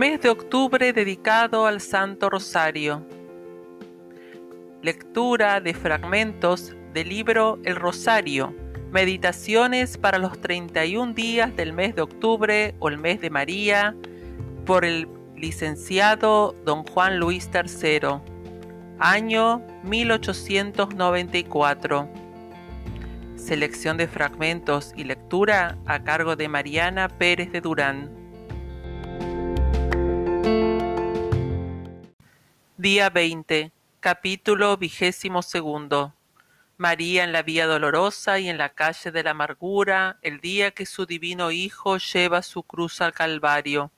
Mes de octubre dedicado al Santo Rosario. Lectura de fragmentos del libro El Rosario. Meditaciones para los 31 días del mes de octubre o el mes de María por el licenciado don Juan Luis III. Año 1894. Selección de fragmentos y lectura a cargo de Mariana Pérez de Durán. Día 20, capítulo vigésimo segundo. María en la vía dolorosa y en la calle de la amargura, el día que su divino Hijo lleva su cruz al Calvario.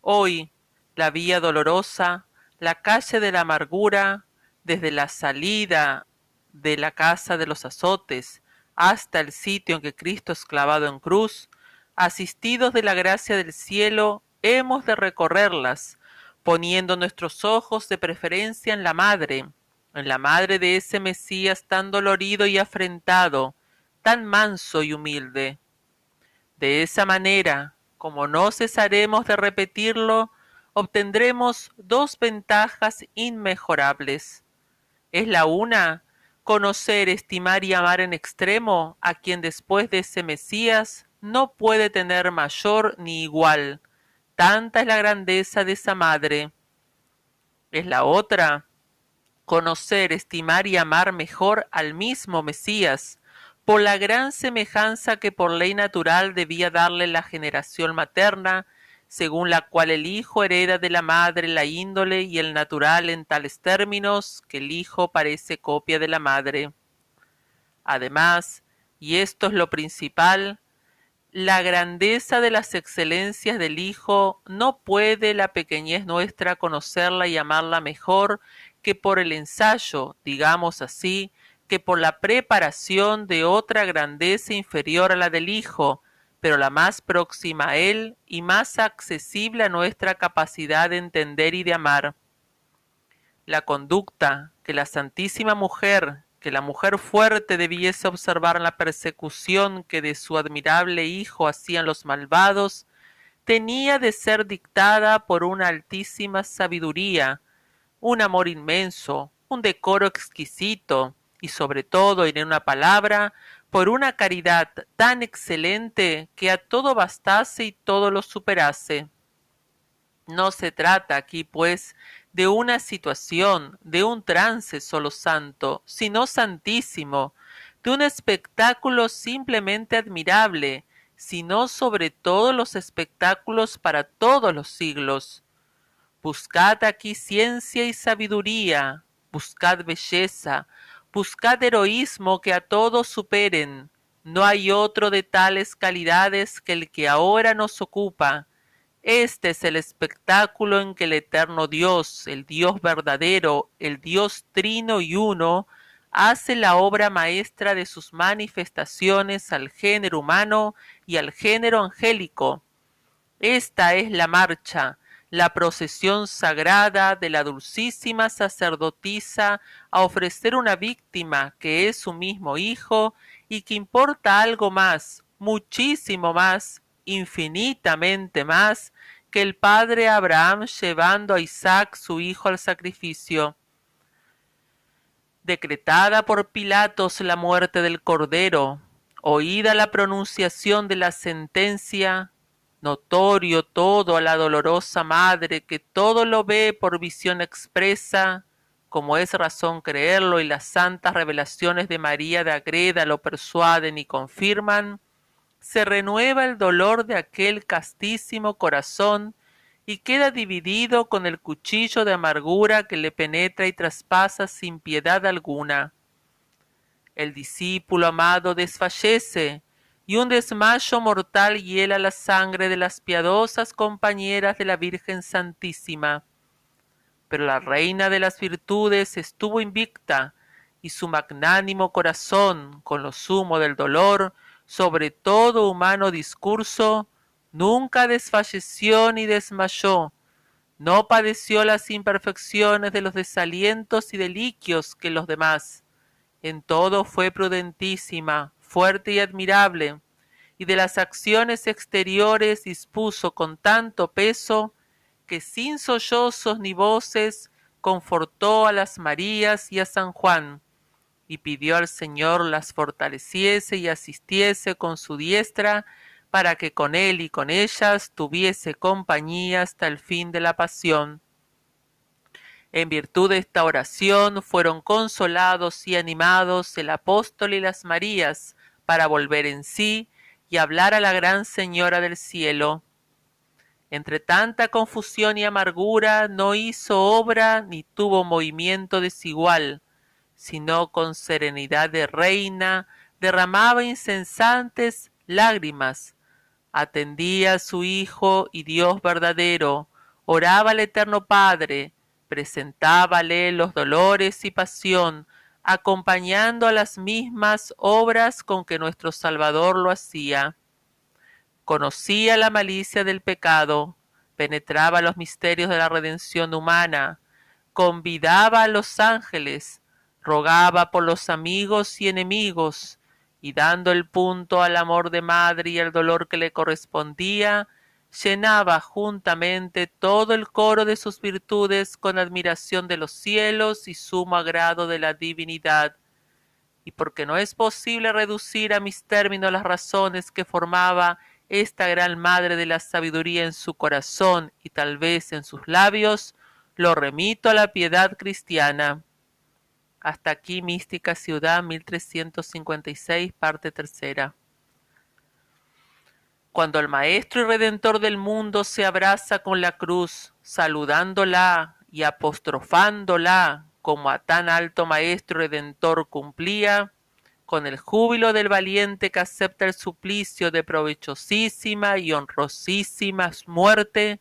Hoy, la vía dolorosa, la calle de la amargura, desde la salida de la casa de los azotes hasta el sitio en que Cristo es clavado en cruz, asistidos de la gracia del cielo, hemos de recorrerlas, poniendo nuestros ojos de preferencia en la madre, en la madre de ese Mesías tan dolorido y afrentado, tan manso y humilde. De esa manera, como no cesaremos de repetirlo, obtendremos dos ventajas inmejorables. Es la una, conocer, estimar y amar en extremo a quien después de ese Mesías no puede tener mayor ni igual, Tanta es la grandeza de esa madre. Es la otra, conocer, estimar y amar mejor al mismo Mesías, por la gran semejanza que por ley natural debía darle la generación materna, según la cual el hijo hereda de la madre la índole y el natural en tales términos que el hijo parece copia de la madre. Además, y esto es lo principal, la grandeza de las excelencias del Hijo no puede la pequeñez nuestra conocerla y amarla mejor que por el ensayo, digamos así, que por la preparación de otra grandeza inferior a la del Hijo, pero la más próxima a Él y más accesible a nuestra capacidad de entender y de amar. La conducta que la Santísima Mujer que la mujer fuerte debiese observar la persecución que de su admirable hijo hacían los malvados, tenía de ser dictada por una altísima sabiduría, un amor inmenso, un decoro exquisito, y sobre todo, en una palabra, por una caridad tan excelente que a todo bastase y todo lo superase. No se trata aquí, pues, de una situación, de un trance solo santo, sino santísimo, de un espectáculo simplemente admirable, sino sobre todos los espectáculos para todos los siglos. Buscad aquí ciencia y sabiduría, buscad belleza, buscad heroísmo que a todos superen. No hay otro de tales calidades que el que ahora nos ocupa, este es el espectáculo en que el eterno Dios, el Dios verdadero, el Dios trino y uno, hace la obra maestra de sus manifestaciones al género humano y al género angélico. Esta es la marcha, la procesión sagrada de la dulcísima sacerdotisa a ofrecer una víctima que es su mismo Hijo y que importa algo más, muchísimo más, infinitamente más, que el padre Abraham llevando a Isaac su hijo al sacrificio. Decretada por Pilatos la muerte del Cordero, oída la pronunciación de la sentencia, notorio todo a la dolorosa madre que todo lo ve por visión expresa, como es razón creerlo y las santas revelaciones de María de Agreda lo persuaden y confirman, se renueva el dolor de aquel castísimo corazón y queda dividido con el cuchillo de amargura que le penetra y traspasa sin piedad alguna. El discípulo amado desfallece, y un desmayo mortal hiela la sangre de las piadosas compañeras de la Virgen Santísima. Pero la reina de las virtudes estuvo invicta, y su magnánimo corazón, con lo sumo del dolor, sobre todo humano discurso, nunca desfalleció ni desmayó, no padeció las imperfecciones de los desalientos y deliquios que los demás. En todo fue prudentísima, fuerte y admirable, y de las acciones exteriores dispuso con tanto peso que sin sollozos ni voces confortó a las Marías y a San Juan, y pidió al Señor las fortaleciese y asistiese con su diestra para que con él y con ellas tuviese compañía hasta el fin de la pasión. En virtud de esta oración fueron consolados y animados el apóstol y las Marías para volver en sí y hablar a la gran Señora del cielo. Entre tanta confusión y amargura no hizo obra ni tuvo movimiento desigual, sino con serenidad de reina derramaba incesantes lágrimas, atendía a su Hijo y Dios verdadero, oraba al Eterno Padre, presentábale los dolores y pasión, acompañando a las mismas obras con que nuestro Salvador lo hacía. Conocía la malicia del pecado, penetraba los misterios de la redención humana, convidaba a los ángeles, rogaba por los amigos y enemigos, y dando el punto al amor de madre y al dolor que le correspondía, llenaba juntamente todo el coro de sus virtudes con admiración de los cielos y sumo agrado de la divinidad. Y porque no es posible reducir a mis términos las razones que formaba esta gran madre de la sabiduría en su corazón y tal vez en sus labios, lo remito a la piedad cristiana. Hasta aquí Mística Ciudad 1356, parte tercera. Cuando el Maestro y Redentor del mundo se abraza con la cruz, saludándola y apostrofándola como a tan alto Maestro Redentor cumplía, con el júbilo del valiente que acepta el suplicio de provechosísima y honrosísima muerte,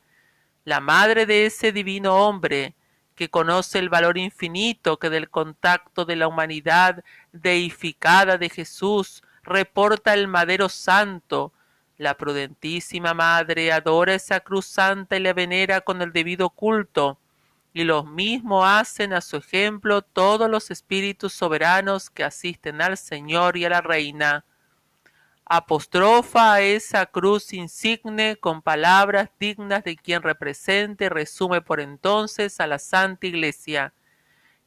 la madre de ese divino hombre, que conoce el valor infinito que del contacto de la humanidad deificada de Jesús reporta el madero santo, la prudentísima madre adora esa cruz santa y la venera con el debido culto, y lo mismo hacen a su ejemplo todos los espíritus soberanos que asisten al Señor y a la Reina. Apostrofa a esa cruz insigne con palabras dignas de quien represente resume por entonces a la Santa Iglesia,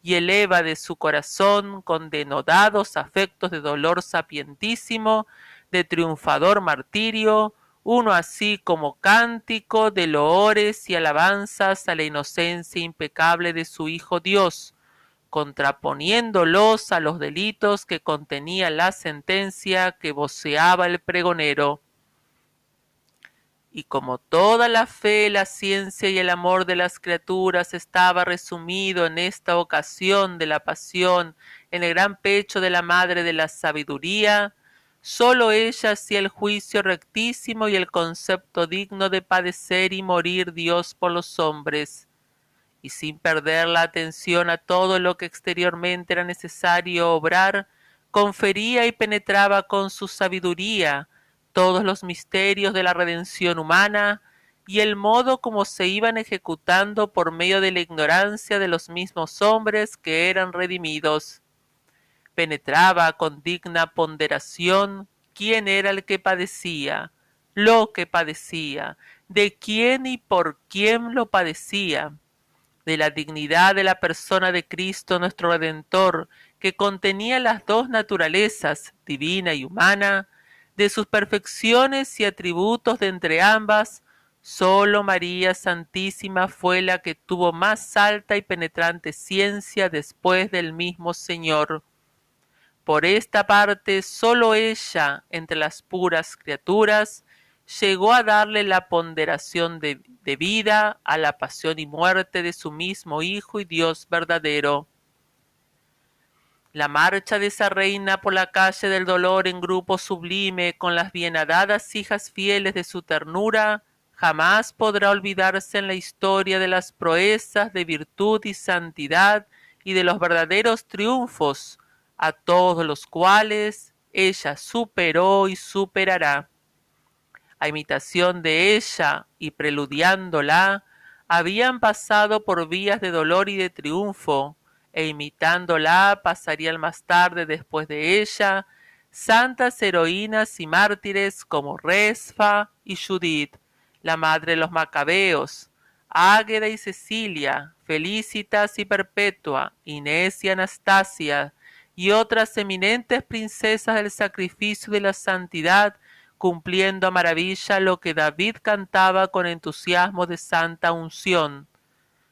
y eleva de su corazón con denodados afectos de dolor sapientísimo de triunfador martirio, uno así como cántico de loores y alabanzas a la inocencia impecable de su Hijo Dios, contraponiéndolos a los delitos que contenía la sentencia que voceaba el pregonero. Y como toda la fe, la ciencia y el amor de las criaturas estaba resumido en esta ocasión de la pasión en el gran pecho de la Madre de la Sabiduría, Sólo ella hacía el juicio rectísimo y el concepto digno de padecer y morir Dios por los hombres, y sin perder la atención a todo lo que exteriormente era necesario obrar, confería y penetraba con su sabiduría todos los misterios de la redención humana y el modo como se iban ejecutando por medio de la ignorancia de los mismos hombres que eran redimidos. Penetraba con digna ponderación quién era el que padecía, lo que padecía, de quién y por quién lo padecía, de la dignidad de la persona de Cristo nuestro Redentor, que contenía las dos naturalezas, divina y humana, de sus perfecciones y atributos de entre ambas, sólo María Santísima fue la que tuvo más alta y penetrante ciencia después del mismo Señor. Por esta parte, sólo ella, entre las puras criaturas, llegó a darle la ponderación de, vida a la pasión y muerte de su mismo Hijo y Dios verdadero. La marcha de esa reina por la calle del dolor en grupo sublime con las bienadadas hijas fieles de su ternura, jamás podrá olvidarse en la historia de las proezas de virtud y santidad y de los verdaderos triunfos a todos los cuales ella superó y superará. A imitación de ella y preludiándola, habían pasado por vías de dolor y de triunfo, e imitándola pasarían más tarde después de ella, santas heroínas y mártires como Resfa y Judith, la madre de los macabeos, Águeda y Cecilia, Felicitas y Perpetua, Inés y Anastasia, y otras eminentes princesas del sacrificio de la santidad, cumpliendo a maravilla lo que David cantaba con entusiasmo de santa unción.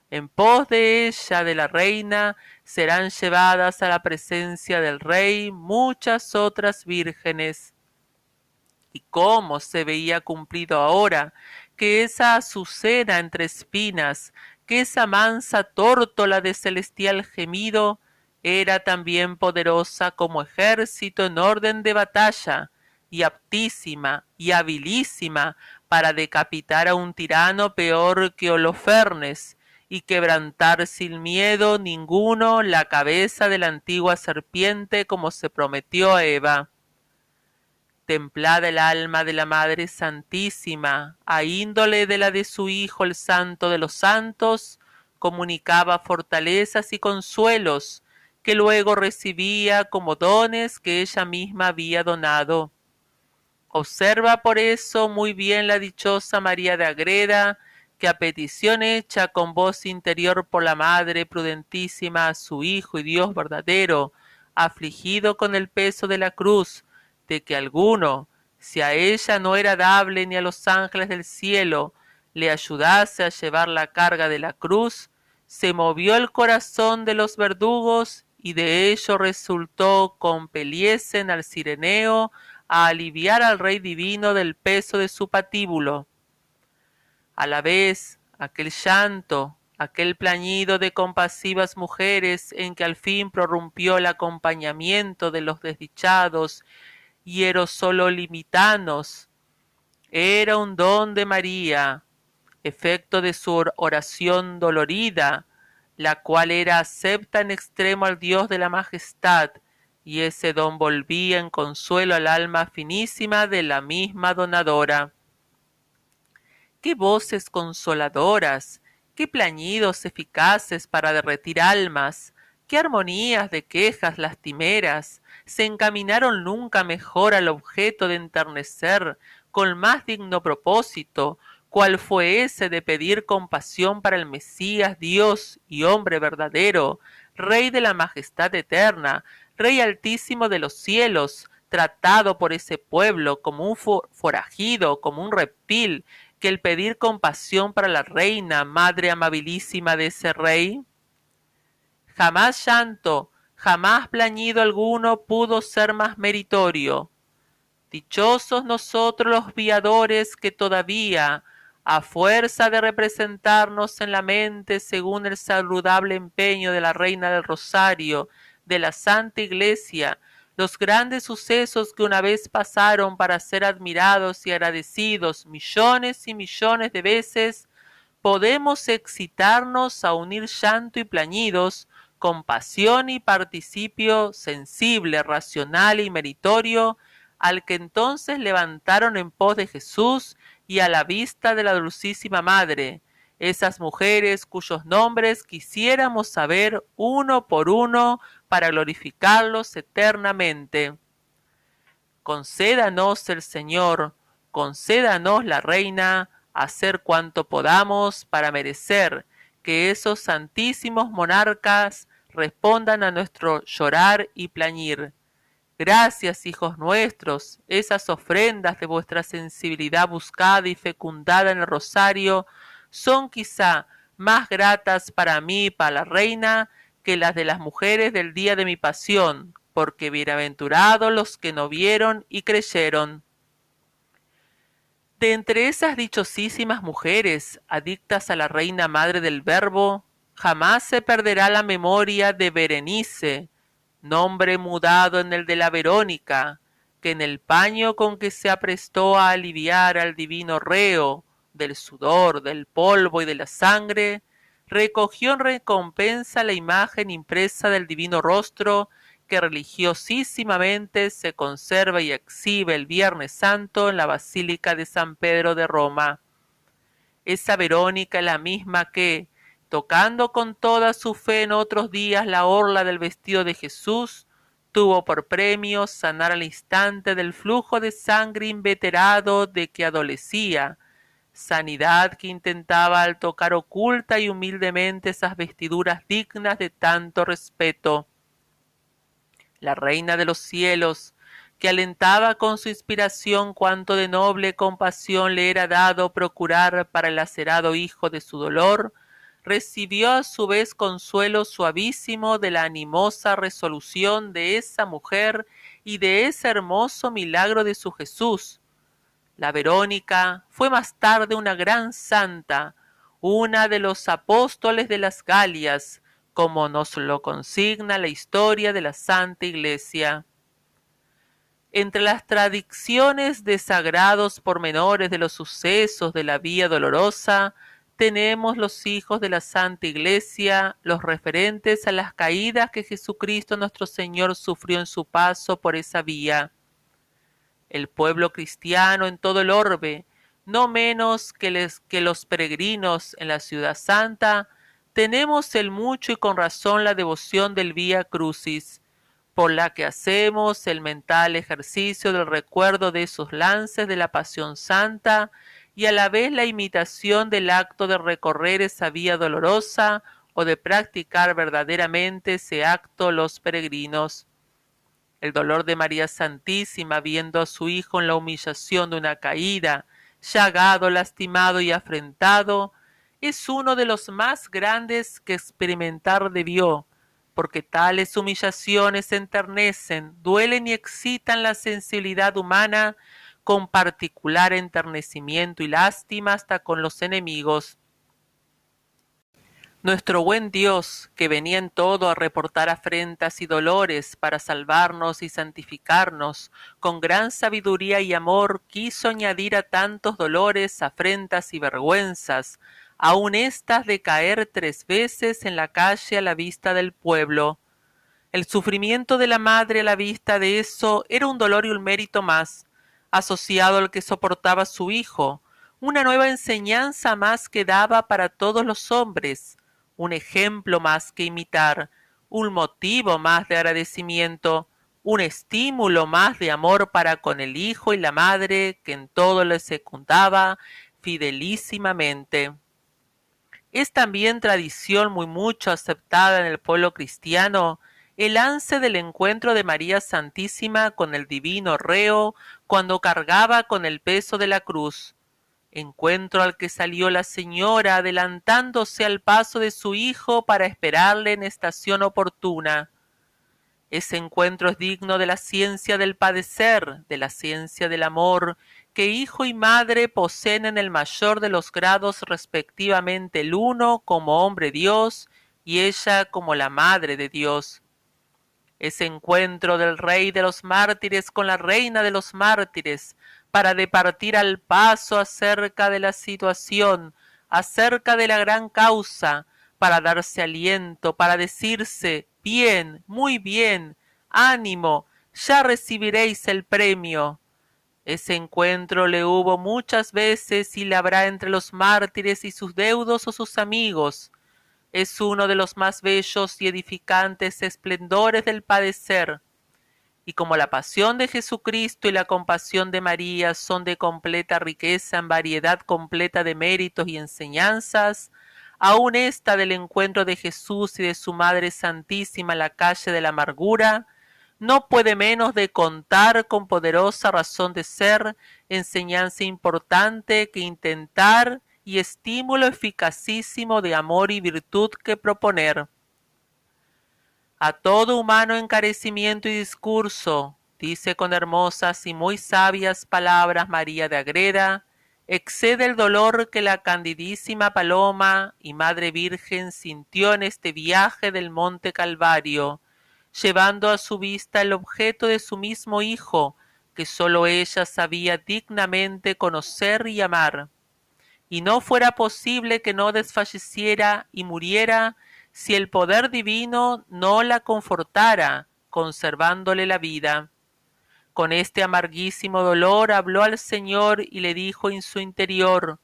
En pos de ella, de la reina, serán llevadas a la presencia del rey muchas otras vírgenes. Y cómo se veía cumplido ahora que esa azucena entre espinas, que esa mansa tórtola de celestial gemido, era también poderosa como ejército en orden de batalla, y aptísima y habilísima para decapitar a un tirano peor que Holofernes, y quebrantar sin miedo ninguno la cabeza de la antigua serpiente como se prometió a Eva. Templada el alma de la Madre Santísima, a índole de la de su Hijo el Santo de los Santos, comunicaba fortalezas y consuelos que luego recibía como dones que ella misma había donado. Observa por eso muy bien la dichosa María de Agreda, que a petición hecha con voz interior por la Madre prudentísima a su Hijo y Dios verdadero, afligido con el peso de la cruz, de que alguno, si a ella no era dable ni a los ángeles del cielo, le ayudase a llevar la carga de la cruz, se movió el corazón de los verdugos y de ello resultó compeliesen al Cireneo a aliviar al Rey Divino del peso de su patíbulo. A la vez aquel llanto, aquel plañido de compasivas mujeres en que al fin prorrumpió el acompañamiento de los desdichados limitanos, era un don de María, efecto de su oración dolorida, la cual era acepta en extremo al Dios de la majestad, y ese don volvía en consuelo al alma finísima de la misma donadora. Qué voces consoladoras, qué plañidos eficaces para derretir almas, qué armonías de quejas lastimeras, se encaminaron nunca mejor al objeto de enternecer, con más digno propósito, cual fue ese de pedir compasión para el Mesías, Dios y hombre verdadero, Rey de la majestad eterna, Rey altísimo de los cielos, tratado por ese pueblo como un forajido, como un reptil, que el pedir compasión para la reina, madre amabilísima de ese rey? Jamás llanto, jamás plañido alguno pudo ser más meritorio. Dichosos nosotros los viadores que todavía, a fuerza de representarnos en la mente según el saludable empeño de la Reina del Rosario, de la Santa Iglesia, los grandes sucesos que una vez pasaron para ser admirados y agradecidos millones y millones de veces, podemos excitarnos a unir llanto y plañidos, compasión y participio sensible, racional y meritorio, al que entonces levantaron en pos de Jesús y a la vista de la dulcísima Madre, esas mujeres cuyos nombres quisiéramos saber uno por uno para glorificarlos eternamente. Concédanos el Señor, concédanos la Reina, hacer cuanto podamos para merecer que esos santísimos monarcas respondan a nuestro llorar y plañir. Gracias, hijos nuestros, esas ofrendas de vuestra sensibilidad buscada y fecundada en el rosario son quizá más gratas para mí, para la reina, que las de las mujeres del día de mi pasión, porque bienaventurados los que no vieron y creyeron. De entre esas dichosísimas mujeres, adictas a la reina madre del Verbo, jamás se perderá la memoria de Berenice, nombre mudado en el de la Verónica, que en el paño con que se aprestó a aliviar al divino reo del sudor, del polvo y de la sangre, recogió en recompensa la imagen impresa del divino rostro que religiosísimamente se conserva y exhibe el Viernes Santo en la Basílica de San Pedro de Roma. Esa Verónica es la misma que, tocando con toda su fe en otros días la orla del vestido de Jesús, tuvo por premio sanar al instante del flujo de sangre inveterado de que adolecía, sanidad que intentaba al tocar oculta y humildemente esas vestiduras dignas de tanto respeto. La reina de los cielos, que alentaba con su inspiración cuanto de noble compasión le era dado procurar para el lacerado hijo de su dolor, recibió a su vez consuelo suavísimo de la animosa resolución de esa mujer y de ese hermoso milagro de su Jesús. La Verónica fue más tarde una gran santa, una de los apóstoles de las Galias, como nos lo consigna la historia de la Santa Iglesia. Entre las tradiciones de sagrados pormenores de los sucesos de la Vía Dolorosa, tenemos los hijos de la Santa Iglesia, los referentes a las caídas que Jesucristo nuestro Señor sufrió en su paso por esa vía. El pueblo cristiano en todo el orbe, no menos que, que los peregrinos en la ciudad santa, tenemos el mucho y con razón la devoción del Vía Crucis, por la que hacemos el mental ejercicio del recuerdo de esos lances de la pasión santa y a la vez la imitación del acto de recorrer esa vía dolorosa o de practicar verdaderamente ese acto los peregrinos. El dolor de María Santísima viendo a su hijo en la humillación de una caída, llagado, lastimado y afrentado, es uno de los más grandes que experimentar debió, porque tales humillaciones enternecen, duelen y excitan la sensibilidad humana con particular enternecimiento y lástima hasta con los enemigos. Nuestro buen Dios, que venía en todo a reportar afrentas y dolores para salvarnos y santificarnos, con gran sabiduría y amor quiso añadir a tantos dolores, afrentas y vergüenzas, aun estas de caer tres veces en la calle a la vista del pueblo. El sufrimiento de la madre a la vista de eso era un dolor y un mérito más, asociado al que soportaba su hijo, una nueva enseñanza más que daba para todos los hombres, un ejemplo más que imitar, un motivo más de agradecimiento, un estímulo más de amor para con el hijo y la madre que en todo le secundaba fidelísimamente. Es también tradición muy mucho aceptada en el pueblo cristiano el lance del encuentro de María Santísima con el divino reo cuando cargaba con el peso de la cruz, encuentro al que salió la señora adelantándose al paso de su hijo para esperarle en estación oportuna. Ese encuentro es digno de la ciencia del padecer, de la ciencia del amor, que hijo y madre poseen en el mayor de los grados respectivamente el uno como hombre Dios y ella como la madre de Dios. Ese encuentro del rey de los mártires con la reina de los mártires, para departir al paso acerca de la situación, acerca de la gran causa, para darse aliento, para decirse bien, muy bien, ánimo, ya recibiréis el premio. Ese encuentro le hubo muchas veces y le habrá entre los mártires y sus deudos o sus amigos. Es uno de los más bellos y edificantes esplendores del padecer. Y como la pasión de Jesucristo y la compasión de María son de completa riqueza en variedad completa de méritos y enseñanzas, aun esta del encuentro de Jesús y de su Madre Santísima en la calle de la amargura, no puede menos de contar con poderosa razón de ser, enseñanza importante que intentar y estímulo eficacísimo de amor y virtud que proponer. A todo humano encarecimiento y discurso, dice con hermosas y muy sabias palabras María de Agreda, excede el dolor que la candidísima Paloma y Madre Virgen sintió en este viaje del Monte Calvario, llevando a su vista el objeto de su mismo Hijo, que sólo ella sabía dignamente conocer y amar. Y no fuera posible que no desfalleciera y muriera si el poder divino no la confortara, conservándole la vida. Con este amarguísimo dolor habló al Señor y le dijo en su interior,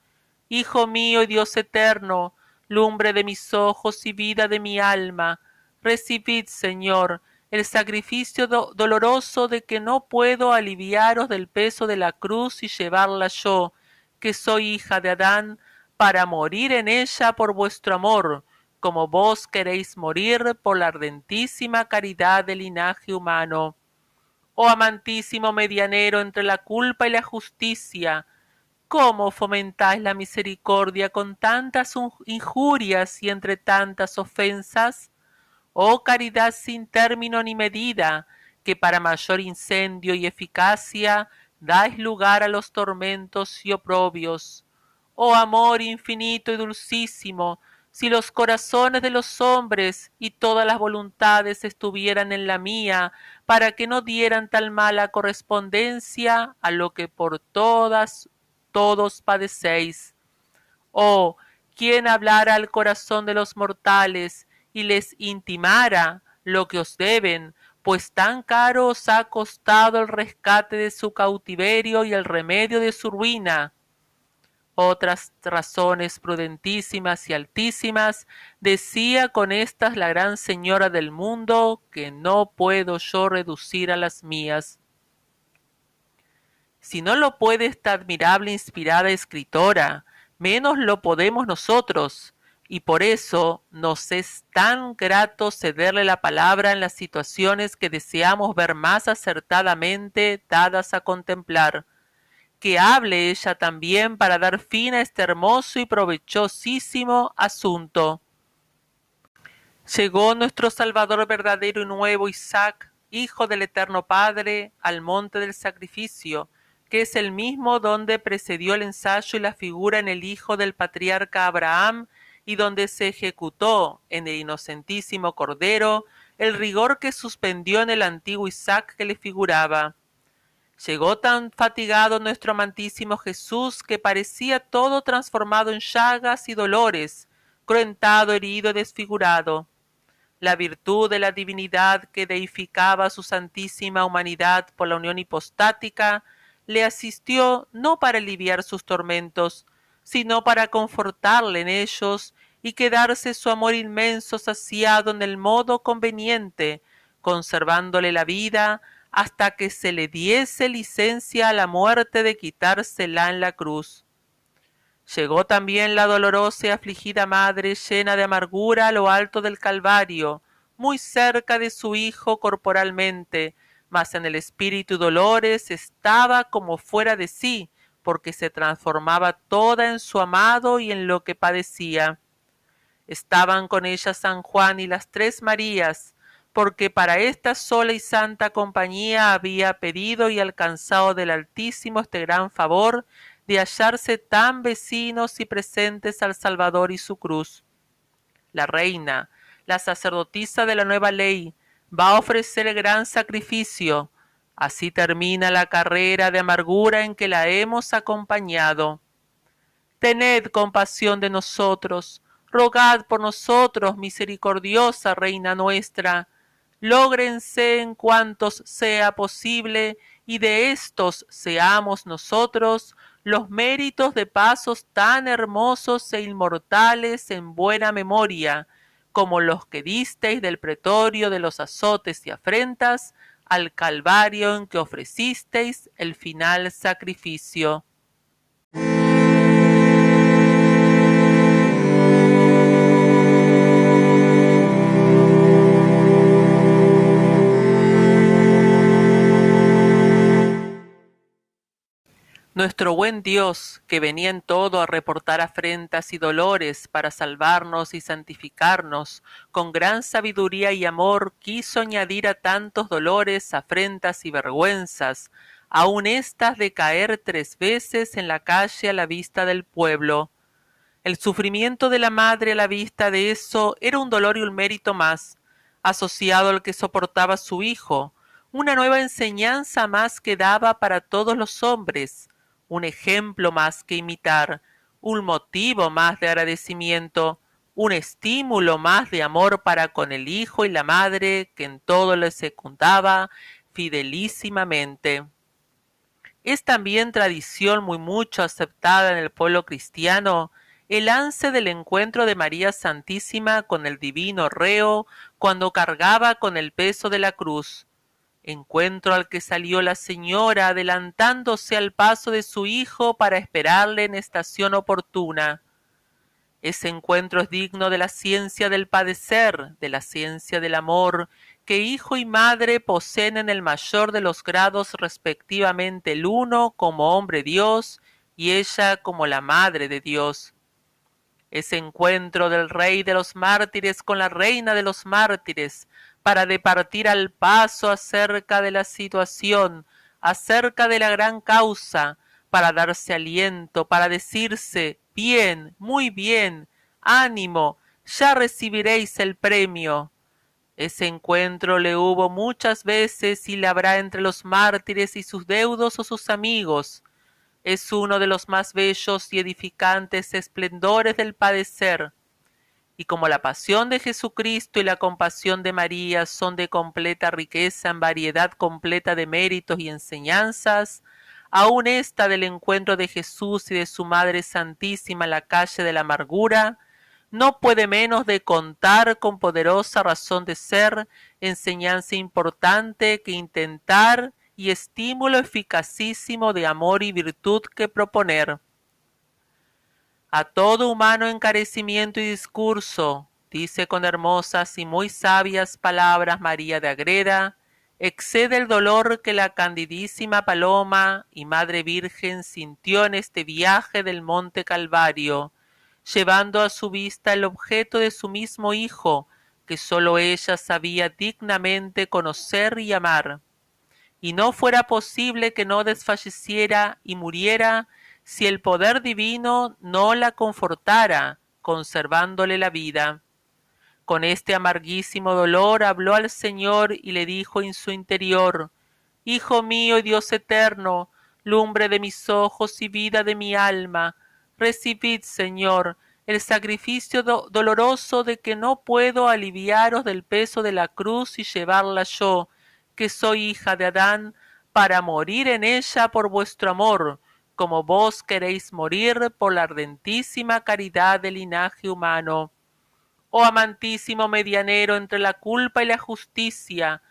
Hijo mío y Dios eterno, lumbre de mis ojos y vida de mi alma, recibid, Señor, el sacrificio doloroso de que no puedo aliviaros del peso de la cruz y llevarla yo, que soy hija de Adán, para morir en ella por vuestro amor, como vos queréis morir por la ardentísima caridad del linaje humano. Oh amantísimo medianero entre la culpa y la justicia, ¿cómo fomentáis la misericordia con tantas injurias y entre tantas ofensas? Oh caridad sin término ni medida, que para mayor incendio y eficacia dais lugar a los tormentos y oprobios. Oh amor infinito y dulcísimo, si los corazones de los hombres y todas las voluntades estuvieran en la mía, para que no dieran tal mala correspondencia a lo que por todas todos padecéis. Oh, quien hablara al corazón de los mortales y les intimara lo que os deben, pues tan caro os ha costado el rescate de su cautiverio y el remedio de su ruina otras razones prudentísimas y altísimas, decía con estas la gran señora del mundo, que no puedo yo reducir a las mías. Si no lo puede esta admirable inspirada escritora, menos lo podemos nosotros, y por eso nos es tan grato cederle la palabra en las situaciones que deseamos ver más acertadamente dadas a contemplar que hable ella también para dar fin a este hermoso y provechosísimo asunto. Llegó nuestro Salvador verdadero y nuevo Isaac, hijo del Eterno Padre, al monte del sacrificio, que es el mismo donde precedió el ensayo y la figura en el hijo del patriarca Abraham, y donde se ejecutó en el inocentísimo Cordero el rigor que suspendió en el antiguo Isaac que le figuraba Llegó tan fatigado nuestro amantísimo Jesús que parecía todo transformado en llagas y dolores, cruentado, herido, desfigurado. La virtud de la divinidad que deificaba su santísima humanidad por la unión hipostática le asistió no para aliviar sus tormentos, sino para confortarle en ellos y quedarse su amor inmenso saciado en el modo conveniente, conservándole la vida hasta que se le diese licencia a la muerte de quitársela en la cruz. Llegó también la dolorosa y afligida madre llena de amargura a lo alto del Calvario, muy cerca de su hijo corporalmente, mas en el espíritu dolores estaba como fuera de sí, porque se transformaba toda en su amado y en lo que padecía. Estaban con ella San Juan y las tres Marías, porque para esta sola y santa compañía había pedido y alcanzado del Altísimo este gran favor de hallarse tan vecinos y presentes al Salvador y su cruz. La reina, la sacerdotisa de la nueva ley, va a ofrecer el gran sacrificio. Así termina la carrera de amargura en que la hemos acompañado. Tened compasión de nosotros, rogad por nosotros, misericordiosa Reina nuestra, lógrense en cuantos sea posible y de estos seamos nosotros los méritos de pasos tan hermosos e inmortales en buena memoria, como los que disteis del pretorio de los azotes y afrentas al calvario en que ofrecisteis el final sacrificio. Nuestro buen Dios, que venía en todo a reportar afrentas y dolores para salvarnos y santificarnos, con gran sabiduría y amor quiso añadir a tantos dolores, afrentas y vergüenzas, aun estas de caer tres veces en la calle a la vista del pueblo. El sufrimiento de la madre a la vista de eso era un dolor y un mérito más, asociado al que soportaba su hijo, una nueva enseñanza más que daba para todos los hombres, un ejemplo más que imitar, un motivo más de agradecimiento, un estímulo más de amor para con el hijo y la madre que en todo le secundaba fidelísimamente. Es también tradición muy mucho aceptada en el pueblo cristiano el lance del encuentro de María Santísima con el divino reo cuando cargaba con el peso de la cruz, encuentro al que salió la señora adelantándose al paso de su hijo para esperarle en estación oportuna. Ese encuentro es digno de la ciencia del padecer, de la ciencia del amor, que hijo y madre poseen en el mayor de los grados respectivamente el uno como hombre Dios y ella como la madre de Dios. Ese encuentro del rey de los mártires con la reina de los mártires, para departir al paso acerca de la situación, acerca de la gran causa, para darse aliento, para decirse bien, muy bien, ánimo, ya recibiréis el premio. Ese encuentro le hubo muchas veces y le habrá entre los mártires y sus deudos o sus amigos. Es uno de los más bellos y edificantes esplendores del padecer y como la pasión de Jesucristo y la compasión de María son de completa riqueza en variedad completa de méritos y enseñanzas, aun esta del encuentro de Jesús y de su Madre Santísima en la calle de la amargura, no puede menos de contar con poderosa razón de ser, enseñanza importante que intentar y estímulo eficacísimo de amor y virtud que proponer a todo humano encarecimiento y discurso, dice con hermosas y muy sabias palabras María de Agreda, excede el dolor que la candidísima Paloma y Madre Virgen sintió en este viaje del Monte Calvario, llevando a su vista el objeto de su mismo Hijo, que sólo ella sabía dignamente conocer y amar. Y no fuera posible que no desfalleciera y muriera si el poder divino no la confortara, conservándole la vida. Con este amarguísimo dolor habló al Señor y le dijo en su interior, Hijo mío y Dios eterno, lumbre de mis ojos y vida de mi alma, recibid, Señor, el sacrificio doloroso de que no puedo aliviaros del peso de la cruz y llevarla yo, que soy hija de Adán, para morir en ella por vuestro amor, como vos queréis morir por la ardentísima caridad del linaje humano. Oh amantísimo medianero entre la culpa y la justicia,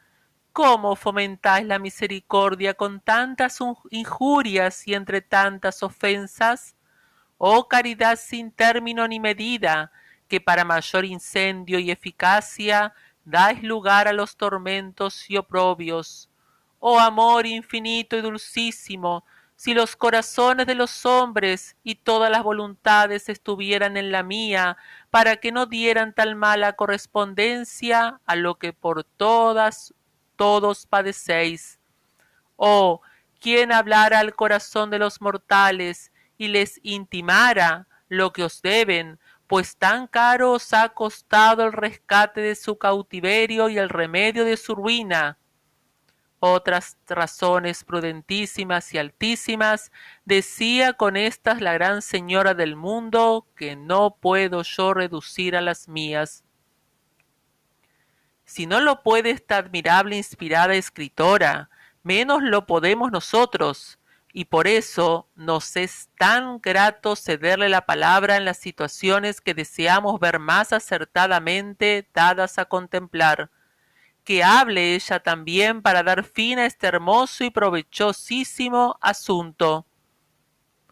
¿cómo fomentáis la misericordia con tantas injurias y entre tantas ofensas? Oh caridad sin término ni medida, que para mayor incendio y eficacia dais lugar a los tormentos y oprobios. Oh amor infinito y dulcísimo, si los corazones de los hombres y todas las voluntades estuvieran en la mía, para que no dieran tal mala correspondencia a lo que por todas, todos padecéis. Oh, quien hablara al corazón de los mortales y les intimara lo que os deben, pues tan caro os ha costado el rescate de su cautiverio y el remedio de su ruina otras razones prudentísimas y altísimas, decía con estas la gran señora del mundo, que no puedo yo reducir a las mías. Si no lo puede esta admirable inspirada escritora, menos lo podemos nosotros, y por eso nos es tan grato cederle la palabra en las situaciones que deseamos ver más acertadamente dadas a contemplar que hable ella también para dar fin a este hermoso y provechosísimo asunto.